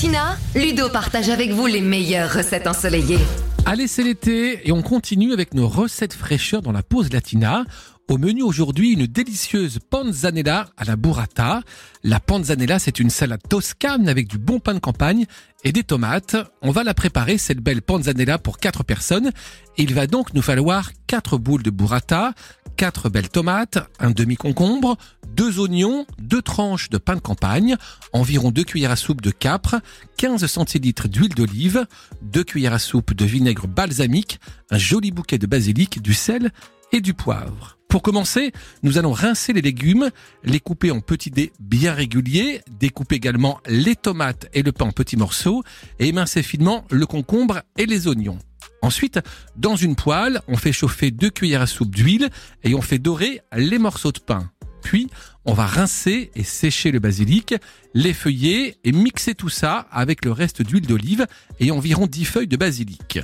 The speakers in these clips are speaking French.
Latina, Ludo partage avec vous les meilleures recettes ensoleillées. Allez, c'est l'été et on continue avec nos recettes fraîcheurs dans la pause latina. Au menu aujourd'hui, une délicieuse panzanella à la burrata. La panzanella, c'est une salade toscane avec du bon pain de campagne et des tomates. On va la préparer, cette belle panzanella, pour 4 personnes. il va donc nous falloir 4 boules de burrata, 4 belles tomates, un demi-concombre, 2 oignons, 2 tranches de pain de campagne, environ 2 cuillères à soupe de capre, 15 centilitres d'huile d'olive, 2 cuillères à soupe de vinaigre balsamique, un joli bouquet de basilic, du sel et du poivre. Pour commencer, nous allons rincer les légumes, les couper en petits dés bien réguliers, découper également les tomates et le pain en petits morceaux et émincer finement le concombre et les oignons. Ensuite, dans une poêle, on fait chauffer deux cuillères à soupe d'huile et on fait dorer les morceaux de pain. Puis, on va rincer et sécher le basilic, les feuiller et mixer tout ça avec le reste d'huile d'olive et environ 10 feuilles de basilic.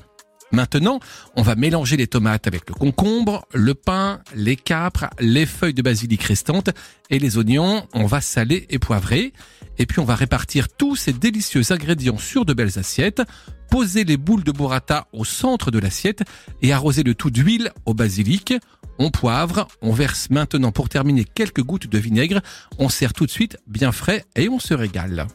Maintenant, on va mélanger les tomates avec le concombre, le pain, les capres, les feuilles de basilic restantes et les oignons. On va saler et poivrer. Et puis on va répartir tous ces délicieux ingrédients sur de belles assiettes, poser les boules de burrata au centre de l'assiette et arroser le tout d'huile au basilic. On poivre, on verse maintenant pour terminer quelques gouttes de vinaigre, on sert tout de suite bien frais et on se régale.